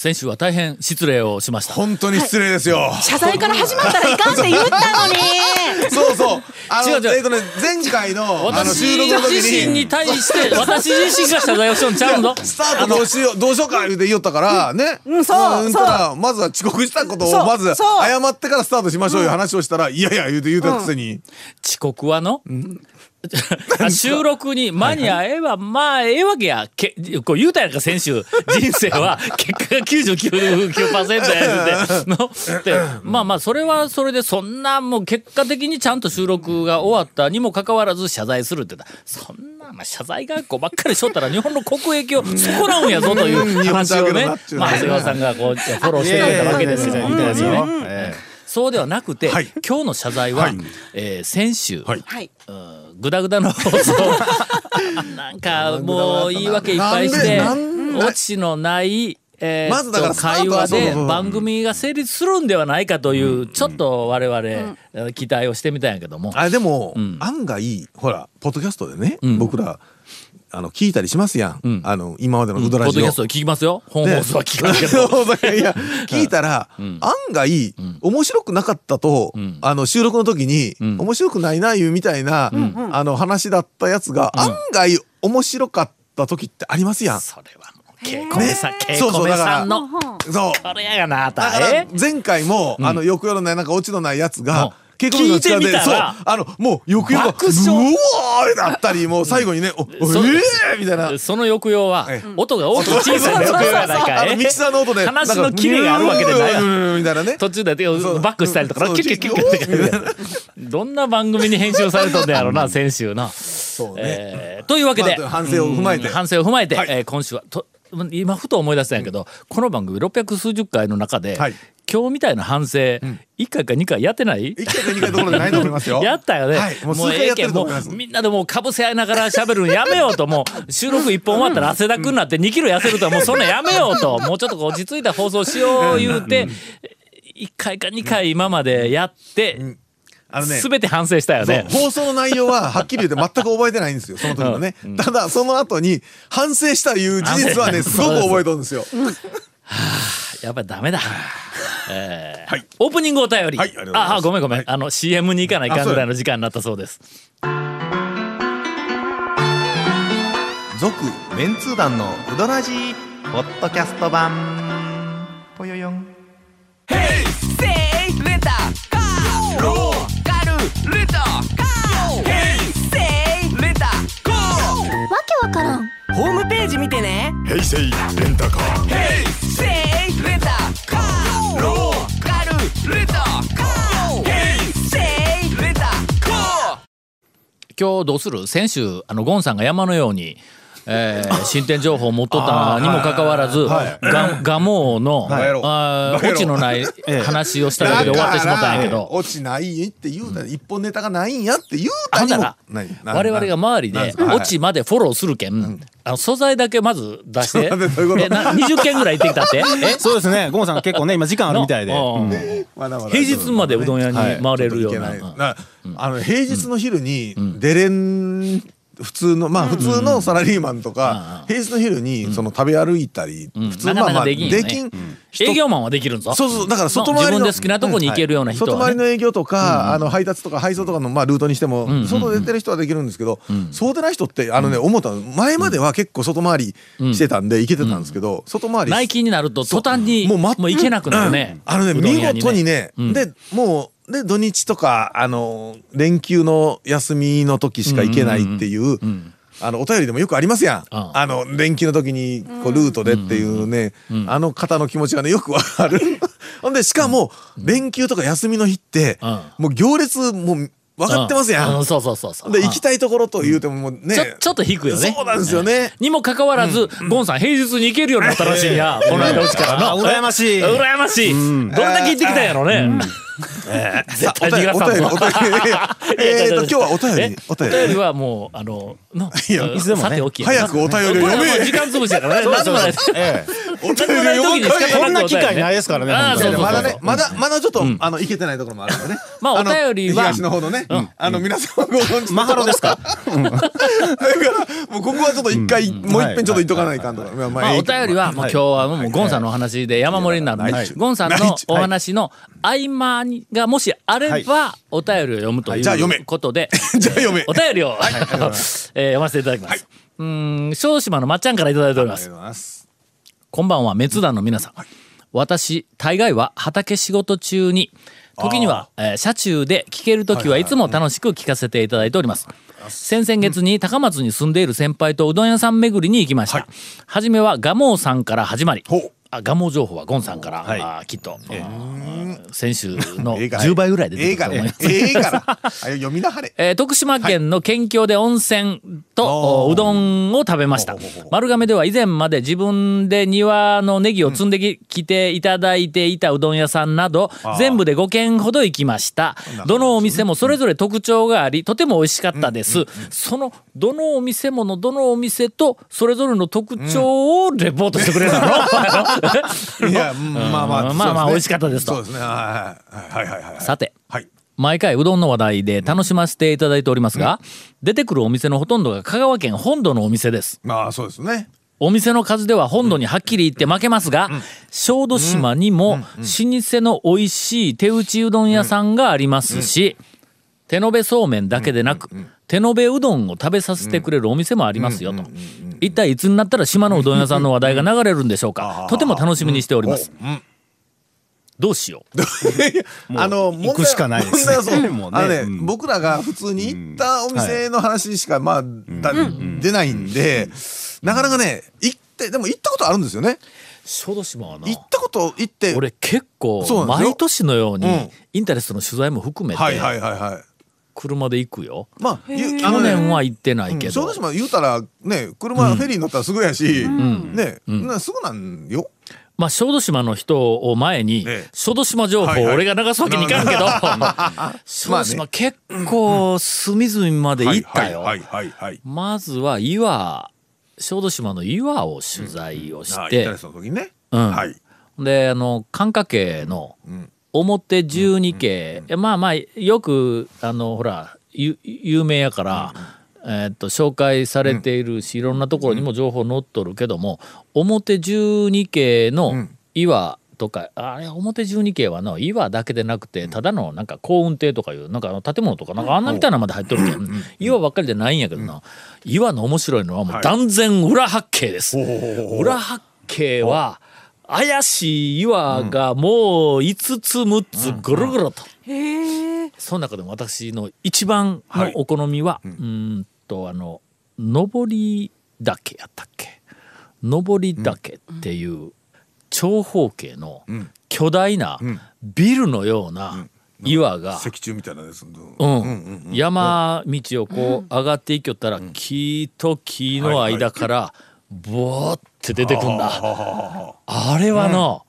先週は大変失礼をしました。本当に失礼ですよ。謝罪から始まったらいかんって言ったのに。そうそう。あの、違う違う。えっとね、前回の、私収録の時自身にに、対して 私自身が謝罪をしようんちゃうの？スタートどうしよう、どうしようか言うて言おったから、ね。うんそう。うんそう。まずは遅刻したことを、まず、謝ってからスタートしましょういう話をしたら、いやいや、言うて言うたくせに。遅刻はの、収録に間に合えば、まあ、ええわけや。けこう言うたやんか、先週。人生は、結果が99%や言うて。まあまあ、それはそれで、そんな、もう結果的にちゃんと収録が終わったにもかかわらず謝罪するって言ったら、そんな、まあ、謝罪学校ばっかりしとったら、日本の国益を損なうんやぞという話をね、まあ、長谷川さんがこう、フォローしてくれたわけですよ。本当にねそうではなくて、はい今日の謝罪は、はいえー先週、はいはいグダグダの放送。なんかもう言い訳いっぱいしてオチのない、えーまずだからっと会話で番組が成立するんではないかというちょっと我々、えー期待をしてみたんやけども。あれでもん、案外、ほら、ポッドキャストでねん、僕ら、あの、聞いたりしますやん。ん。あの、今までのウポドラジオッドキャストで聞きますよ。本放送は聞かんけど。そういや、聞いたら、案外、面白くなかったと、あの、収録の時に、面白くないな、いうみたいな、あの、話だったやつが、案外面白かった時ってありますやん。それはもうケイコメさん、ケイコメさんの。そう。これやがなあた前回も、あの、よくよのない、なんかオチのないやつうん。が、結構の力聞いてみたらそう、あの、もう、よくよく、爆笑。うわーだったり、もう最後にね、お、えーみたいな。その抑揚はええ。音が大きく小さい抑揚やないかいミキサーの音で。話のキレがあるわけでない。みたいなね。途中でバックしたりとかキュッキュッキュッキュッキュッキュッどんな番組に編集されとんねやろな先週な。そうね。えーというわけで、まあ反省を踏まえて。うん反省を踏まえて、今週はと今ふと思い出したんやけど、この番組600数十回の中で、はい今日みたいな反省、1回か2回やってない？一回か二回どころじゃないと思いますよ。やったよね。はい。もう数回やってると思います。みんなでもうかぶせ合いながら喋るのやめようと、もう収録一本終わったら汗だくになって2キロ痩せるとはもうそんなんやめようと、もうちょっと落ち着いた放送しよう言うて、1回か2回今までやって、あのね。すべて反省したよね。放送の内容ははっきり言って全く覚えてないんですよその時のね、ただその後に反省したいう事実はね す。ごく覚えとるんですよやっぱりダメだ。えー。はい。オープニングお便り。はいありがとうございます。ああ、ごめんごめん。はいあの、CM に行かないかんぐらいの時間になったそうです。続メンツー団のウドラジーポッドキャスト版。ぽよよん。わけわからん。ホームページ見てね。平成レンタカー。せい今日どうする？先週、あの、ゴンさんが山のように、えー進展情報を持っとったにもかかわらず、ガガモーの、バカ野郎あオチのない話をしただけで終わってしまったんやけど、落ちないって言うたら、一本ネタがないんやって言うたにもら我々が周りでオチまでフォローするけん、あの素材だけまず出して。えな20件ぐらい行ってきたって。え？そうですね。ゴンさん結構ね今時間あるみたいで。うん。まだまだ平日までうどん屋にはい。回れるような、あの平日の昼に出れん普通のまあ普通のサラリーマンとか平日の昼にその食べ歩いたりん。普通まあまあできん営業マンはできるんぞ。そうそうだから外回りの自分で好きなとこに行けるような人外回りの営業とか、あの配達とか配送とかのまあルートにしても、外出てる人はできるんですけど、そうでない人ってあのね、思ったの前までは結構外回りしてたんで行けてたんですけど、外回り内勤になると途端にももう行けなくなるね、あのね見屋事にね、うん。でもうで土日とかあの連休の休みの時しか行けないっていう。あのお便りでもよくありますやん、うんあの連休の時にこうルートでっていうね、あの方の気持ちがねよくわかる。ほんでしかも連休とか休みの日って、うんもう行列もう分かってますやん、ううそうそうそうそう。で行きたいところと言うてももうね、ちょっと引くよね。そうなんですよね、にもかかわらず、ゴンさん平日に行けるようになったらしいんや、この間うちからの。あ羨ましい。羨ましい。どれだけ行ってきたんやろね。えー絶対逃がさんぞお便りえーと今日はお便りえお便り。お便りはもう、あの、の、いやうんいつでもね。早くお便りを読め。時間潰しやからね。なんでもないです。えなくない時に仕方こんな機会ないですからねまだね、まだ、まだちょっと、あの、いけてないところもあるんでね。まあおの便りは東の方のね、あの、皆さんご存知のマハロですか？だから、もうここはちょっと一回、もう一遍ちょっと言っとかないかんとか。まあまあ、お便りはもう今日はもうゴンさんのお話で山盛りになる。ゴンさんのはいお話の合間にがもしあればお便りを読むとはいうことで、じゃあ読め。お便りを、えー読ませていただきます。うーん小豆島のまっちゃんからいただいております。こんばんは、滅団の皆さん。私、大概は畑仕事中に、時には、えー車中で聞ける時はいつも楽しく聞かせていただいております。先々月に高松に住んでいる先輩とうどん屋さん巡りに行きました。はじめはガモーさんから始まりあガモー情報はゴンさんから、はいあーきっと、あー先週のええから10倍ぐらいで出てくると思います。ええから。あ読みなはれ。えー徳島県の県境で温泉と、おうどんを食べました。丸亀では以前まで自分で庭のネギを積んでき,、来ていただいていたうどん屋さんなど、全部で5軒ほど行きました。どのお店もそれぞれ特徴があり、とても美味しかったです。その、どのお店ものどのお店と、それぞれの特徴をレポートしてくれるの、いや、うんまあまあ。うんまあまあ美味しかったですとそうですね。はいはいはいはいはい。さて、はい。毎回うどんの話題で楽しませていただいておりますが、出てくるお店のほとんどが香川県本土のお店です。まあそうですね。お店の数では本土にはっきり言って負けますが、小豆島にも老舗の美味しい手打ちうどん屋さんがありますし、手延べそうめんだけでなく、手延べうどんを食べさせてくれるお店もありますよと。一体いつになったら島のうどん屋さんの話題が流れるんでしょうか？とても楽しみにしております。どうしよう？あの、行くしかないですね。ね。あのね、うん。僕らが普通に行ったお店の話しか、まあ、だ出ないんで、なかなかね、行って、でも行ったことあるんですよね。小豆島はな。行ったこと行って、俺結構毎年のようにうん。インタレストの取材も含めてはいはいはいはい。車で行くよ。まあ、ゆ去年は行ってないけど。小豆。島言うたら、ね、車、フェリー乗ったらすぐやし、ね、なすぐなんよ。まあ小豆島の人を前にええ。小豆島情報俺が流すわけにいかんけど。小豆島結構隅々まで行ったよ。まずは岩小豆島の岩を取材をして。であの寒華家の表十二家、まあまあよくあのほらゆ有名やから、えーっと紹介されているし、いろんなところにも情報載っとるけども表十二家の岩とか、あれ表十二家はの岩だけでなくてただのなんか幸運亭とかいうなんかあの建物とかなんかあんなみたいなのまで入っとるけん、岩ばっかりじゃないんやけどな、岩の面白いのはもう断然裏八景です。裏八景は怪しい岩がもう5つ6つぐるぐると、その中でも私の一番のお好みは、うーんとあの上り岳やったっけ？上り岳っていう長方形の巨大なビルのような岩が、石柱みたいなです。うん。山道をこう上がっていきよったら木と木の間からボーって出てくんだ。あれはの、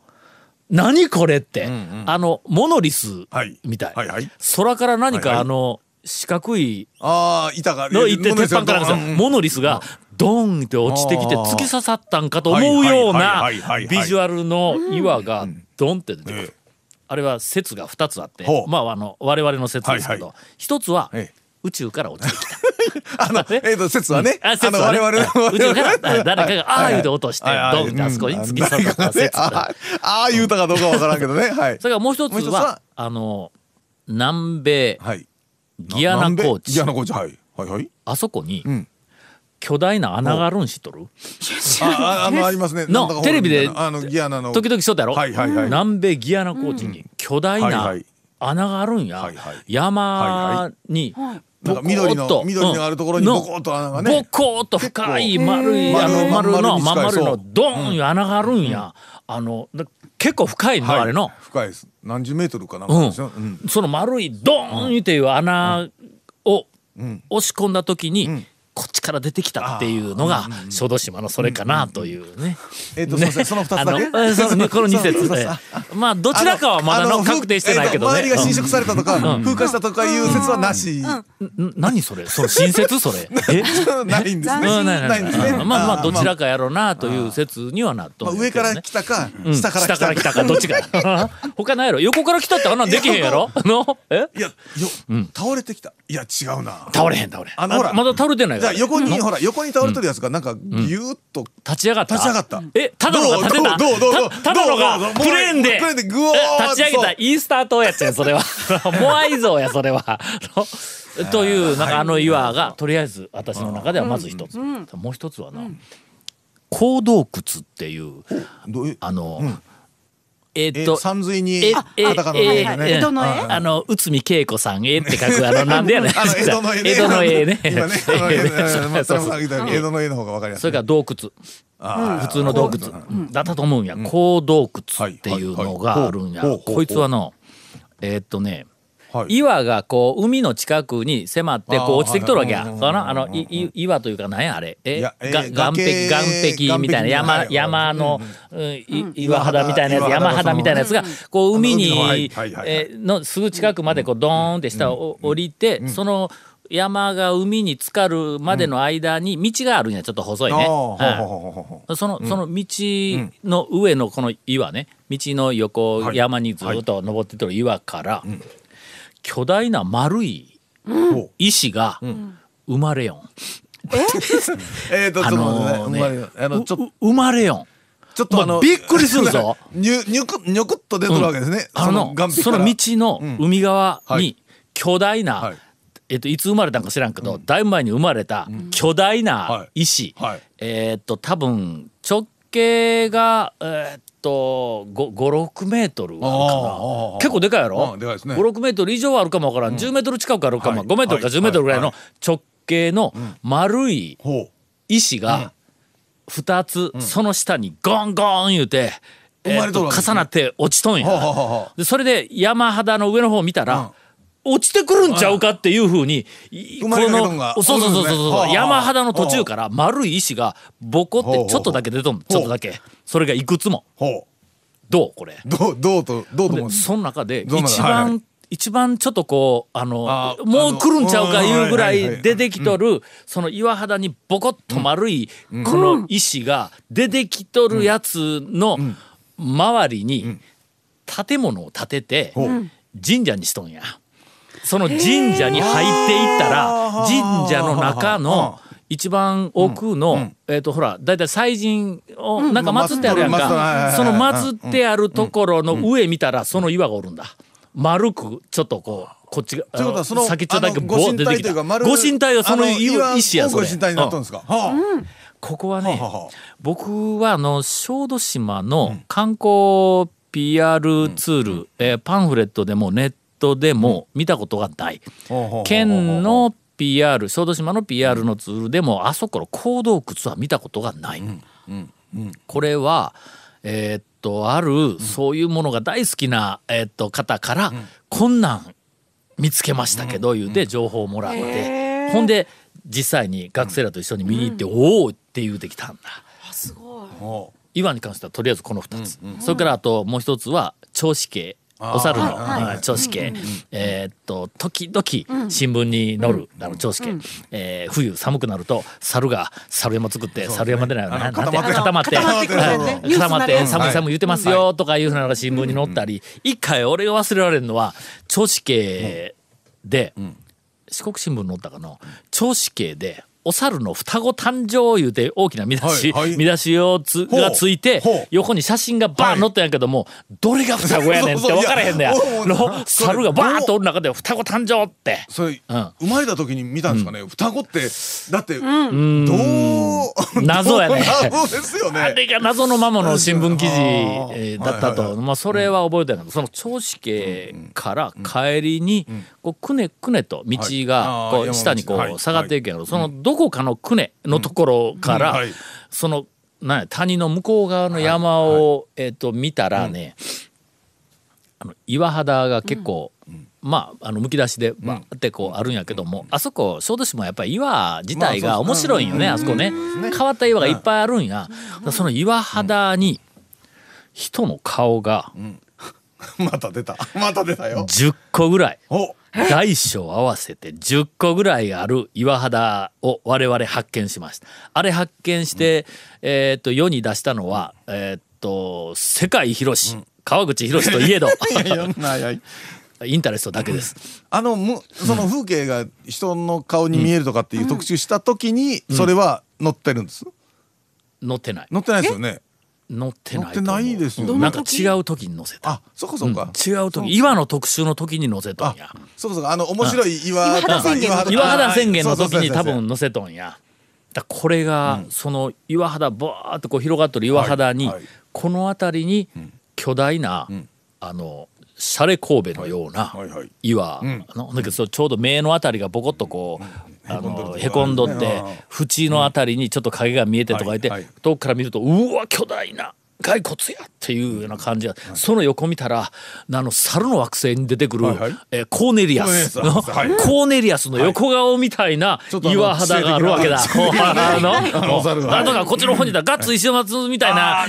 何これって、あのモノリスはい。みたい、はいはい。空から何かはいはい。あの四角いああ、板が。のいって鉄板からうんうんモノリスがドンって落ちてきて突き刺さったんかと思うようなはいはいはいはいはい。ビジュアルの岩がドンって出てくる。ええ。あれは説が2つあって。まああの我々の説ですけど。はいは一つはええ宇宙から落ちてきた。あの、えっと、説はね。あ説はね。あの我々の。宇宙から？誰かがああいうて落としてはい。はいドンってあそこに突き刺さった説ああ言うたかどうかわからんけどね。はい。それからもう一つはは？あの南米はい。ギアナ高地ギアナ高地、はい。はいはい。あそこにん。巨大な穴があるん知っとる？あ、ああの、ありますね。のテレビであの、ギアナの。時々しとったやろ、はいはいはい。南米ギアナ高地に巨大なはいはい。穴があるんや、はいはい。山になんか緑の緑のあるところにうん。ボコッと穴がね。ボコッと深い丸いあの丸丸のまん丸のドーンいう穴があるんや、あのだ結構深いの、はい。あれの。深いです。何十メートルかなその丸いドーンっていう穴を押し込んだ時に、こっちから出てきたっていうのが小豆島のそれかなというね。えっと、すいません、その二つだけ？あのえそのこの2節そうそう。ええまあどちらかはまだあのの確定してないけどね。えっと周りが侵食されたとか、風化したとかいう説はなし。何それ？それ新説？それ？え？ないんですね。うんないないない。んですね。うんまあまあどちらか。かやろうなという説にはなっと上から来たか、うん。下から来た下から来たかどっちか 他ないやろ。横から来たってあんなんできへんやろ。の？え？いや、よ、倒れてきた。いや、違うな。倒れへん倒れへん。あのほら。まだ倒れてないじゃあ横に、ほら、横に倒れてるやつが、なんか、ぎゅーっと。立ち上がった。立ち上がった。えただのが立てた。どうどうどうどうたただのがどうどうクレーンで。クレーンでぐおーっと。え立ち上げた。イースター島やつやんそれは。モアイ像やそれは。というなんかあの岩がとりあえず私の中ではまず一つ。もう一つはな坑洞窟っていうどういう？あのえっと山水にえ、カえ、タカナのえ、ね。え江戸の絵？あの、内海恵子さん、えって書く、あの、なんでやねん。江戸の絵ね。江戸の絵ね。江戸の絵の方がわかりやすい。それから洞窟。普通の洞窟。だったと思うんや。坑洞窟っていうのがあるんや。こいつはの、えーっとね、はい岩がこう海の近くに迫ってこう落ちてきとるわけや。はいかなあのいい岩というか何やあれ？え？が岩壁崖岩壁みたいな山はい山のうんい岩肌みたいなやつ山肌みたいなやつがこう海にえーのすぐ近くまでこうドーンって下を降りてその山が海に浸かるまでの間に道があるんやちょっと細いね。うはいほうほうほうほう。そのその道の上のこの岩ね道の横はい。山にずっと登ってとる岩から巨大な丸いほ石が生まれよん。え？っと、あのーね。あの、ちょっと、う生まれよん。ちょっとあの、まあびっくりするぞ。にゅ、にゅく、にょくっと出てるわけですね。あのその道の海側にはい。巨大な、はい。えっといつ生まれたんか知らんけど、だいぶ前に生まれた巨大な石、はい。はい。えっと多分直径がえっと56メートルあるかあなあ結構でかいやろ、うんでかいですね。56メートル以上はあるかもわからん、10メートル近くあるかも、はい。5メートルかはい。10メートルぐらいのはい。直径の丸い。石が2つその下にゴンゴン言うて、生まれとるわけですね。重なって落ちとんや。でそれで山肌の上の方を見たら、落ちてくるんちゃうかっていうふうに、い生まれかけとんがそうそうそうそう山肌の途中から丸い石がボコってちょっとだけ出とんちょっとだけ。それがいくつも。ほどう？これ。う。どう、どうと、どうとその中で一番、一番ちょっとこうあのもう来るんちゃうかいうぐらい出てきとるその岩肌にボコッと丸いこの石が出てきとるやつの周りに建物を建てて神社にしとんや。その神社に入っていったら神社の中の一番奥の、えっ、とほらだいたい祭神をなんか祀ってあるやんか。その祀ってあるところの上見たらその岩がおるんだ。丸くちょっとこうこっちが先っちょだけボー出てきた。ご神体はその石やそれ。ここはねははは僕はあの小豆島の観光 PR ツール、えーパンフレットでもネットでも見たことがない。県の PR 小豆島の PR のツールでもあそこの坑洞窟は見たことがない。これはえーっとあるそういうものが大好きな、えーっと方から、こんなん見つけましたけど言うて情報をもらって、ほんで実際に学生らと一緒に見に行って、おおって言うてきたんだ。ほ岩に関してはとりあえずこの2つ、それからあともう一つは銚子系お猿の、はい銚子系、えーっと時々新聞に載る、あの銚子系、えー冬寒くなると猿が猿山作って、猿山でないよな固固まって固まって寒い寒い言ってますよとかいうふうなのが新聞に載ったり、一回俺が忘れられるのは銚子系で、四国新聞載ったかな。銚子系でお猿の双子誕生いうて大きな見出し、はいはい。見出しをつがついて横に写真がバーン載ったんやけども、どれが双子やねんって分からへんねや。そうそういやのもう猿がバーンとおる中で双子誕生って。それ、うん。生まれた時に見たんですかね？双子って、だって、どう、謎やね。謎ですよね。あれが謎のままの新聞記事だったと、はいはいはい。まあ、それは覚えてないけどその銚子家から帰りにこうくねくねと道がこう下にこう下がっていくけどそのどこかのくねのところからそのなんや谷の向こう側の山をえーと見たらねあの岩肌が結構まあ、あの、むき出しで、バーってこうあるんやけども、あそこ、小豆島やっぱり岩自体が面白いんよね、あそこね。変わった岩がいっぱいあるんや。その岩肌に、人の顔が また出た。また出たよ。10個ぐらい。お 大小合わせて10個ぐらいある岩肌を我々発見しました。あれ発見して、えっと、世に出したのは、えっと、世界広し、川口博士といえど、インタレストだけです。あのむその風景が人の顔に見えるとかっていう特集した時にそれは載ってるんです載ってない。載ってないですよね載ってないてないですよね。なんか違う時に載せた。あそっかそっか。違う時、岩の特集の時に載せとんあや。そうかそうか。あの面白い岩岩肌宣言の時。岩肌宣言の時に多分載せとんや。だこれが、その岩肌バーっとこう広がってる岩肌に、はいはい。この辺りに巨大な、あのシャレ神戸のようなはい。はい岩、のだけどそうちょうど目のあたりがボコッとこう、あのへこんどって縁のあたりにちょっと影が見えてとか言って、遠くから見るとうわ巨大な骸骨やっていうような感じが、その横見たらあの猿の惑星に出てくる、はいはい。えーコーネリアス。の、コーネリアス。はい。コーネリアスの横顔みたいな岩肌があるわけだ。あの なんとかこっちの方にいたらガッツ石松みたいな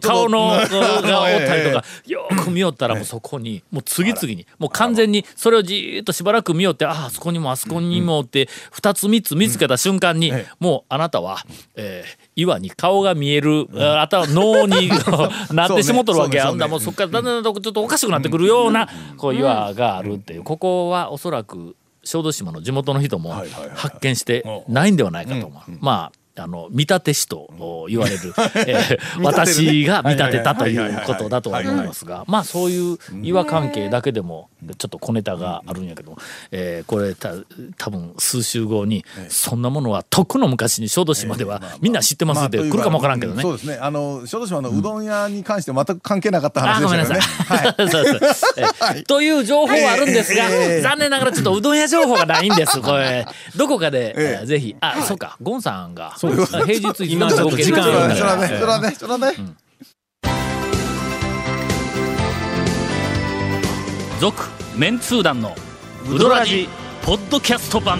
顔のちょっとがおったりと えかよーく見よったらもうそこにもう次々にもう完全にそれをじーっとしばらく見よってああそこにもあそこにもって2つ3つ見つけた瞬間にええ。もうあなたはえー岩に顔が見えるあ頭脳になってしもっとるわけや。んだらもうそっからだんだんちょっとおかしくなってくるようなこう岩がある。っていうここはおそらく小豆島の地元の人も発見してないんではないかと思う。まああの見立て師と言われる、えー私が見立てたということだとは思いますがまあそういう岩関係だけでもちょっと小ネタがあるんやけど、えーこれた多分数週後にそんなものはとっくの昔に小豆島ではみんな知ってますって来るかもわからんけどね。そうですね。あの小豆島のうどん屋に関して全く関係なかった話でしたね。という情報はあるんですが、ええ。残念ながらちょっとうどん屋情報がないんです。これどこかで、ええ。えーぜひ。あ、そうか。ゴンさんがうです。平日今ちょっと時間そあるんだ。かららねそらねそらね。続メンツー団のウドラジポッドキャスト版。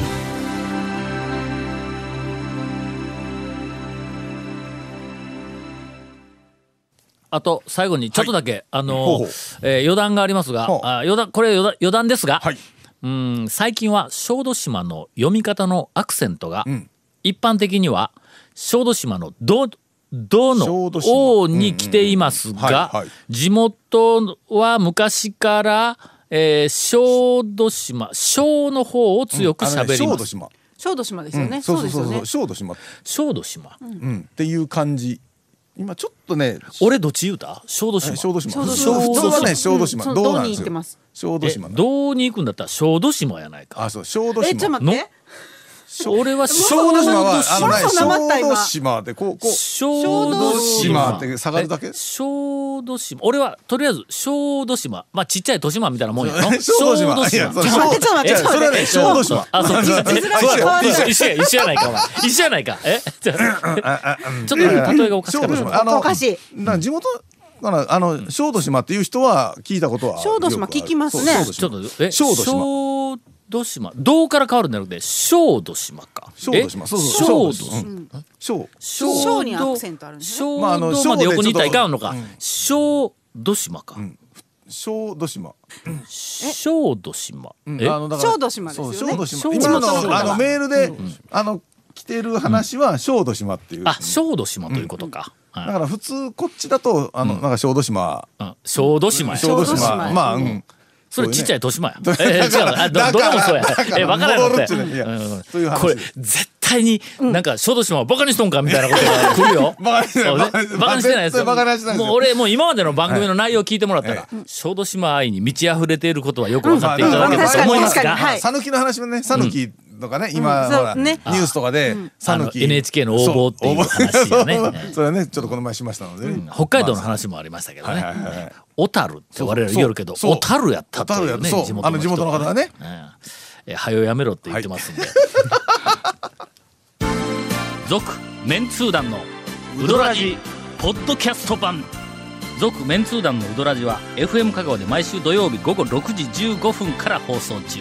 あと最後にちょっとだけ、あのほうほう。えー余談がありますがあ余談これ余談余談ですが、はい。うん最近は小豆島の読み方のアクセントが、ん一般的には小豆島の「ど」どの小豆島「お」に来ていますが地元は昔から、えー小豆島小の方を強くあのね喋ります。小豆島。小豆島ですよね。ううですよねそうそう。そう。小豆島。小豆島、うん。っていう感じ。今ちょっとね俺どっち言うた？小豆島。小豆島。小豆島。普通はね小豆島。うんどうなんですよ。その道に行ってます？え小豆島の。どうに行くんだったら小豆島やないか。あそう小豆え、ちょっと島待って。俺は小豆島はあの小今豆島でこうこう小豆島。って下がるだけ？え小豆島。俺はとりあえず小豆島。まあちっちゃい豊島みたいなもんやの小豆島。ちょっと待ってちょっと待って。いやそれはね小豆島。あそう。そうえそうや一緒一緒や一緒やないかお前。一緒やないか。え？ちょっと例えがおかしかった。小豆島。あのおかしい。地元からあの小豆島っていう人は聞いたことは小豆島聞きますね。よくあるちょっとえ？小豆島小豆島どうから変わるんじゃなくて小豆島か。小豆島。え？そうそう小豆。小豆。島小。小小にアクセントあるんですね。小まああの豆まで横に行ったらいかんのか。小豆島か。小豆島。小豆島。うん。え？あのだから小豆島ですよね。そう小豆島。小今豆島。のあのメールであの来てる話は小豆島っていう。あ小豆島ということか。はい。だから普通こっちだとあのなんか小豆島。うん。小豆島や。小豆小豆島島まあうんそれちっちゃい豊島や。だからえー違うあどどれもそうや。え、分からんのって。これ、絶対に、なんか、小豆島はバカにしとんかみたいなことが来るよ。バカにしてないですよ。もう俺、もう今までの番組の内容を聞いてもらったら、小豆島愛に満ち溢れていることはよく分かっていただけたと思いますが。確かに確かに。は、い。讃岐の話もね讃岐とかね今うんほらねニュースとかで讃岐。NHK の応募っていう話がね。それはねちょっとこの前しましたのでね。北海道の話もありましたけどね。い。小樽って我々言う。けど、小樽やったというね、小樽やそう。あの地元の方はね。うん。え、はよやめろって言ってますんで。続、メンツー団のウドラジポッドキャスト版。続メンツー団のウドラジは FM 香川で毎週土曜日午後6時15分から放送中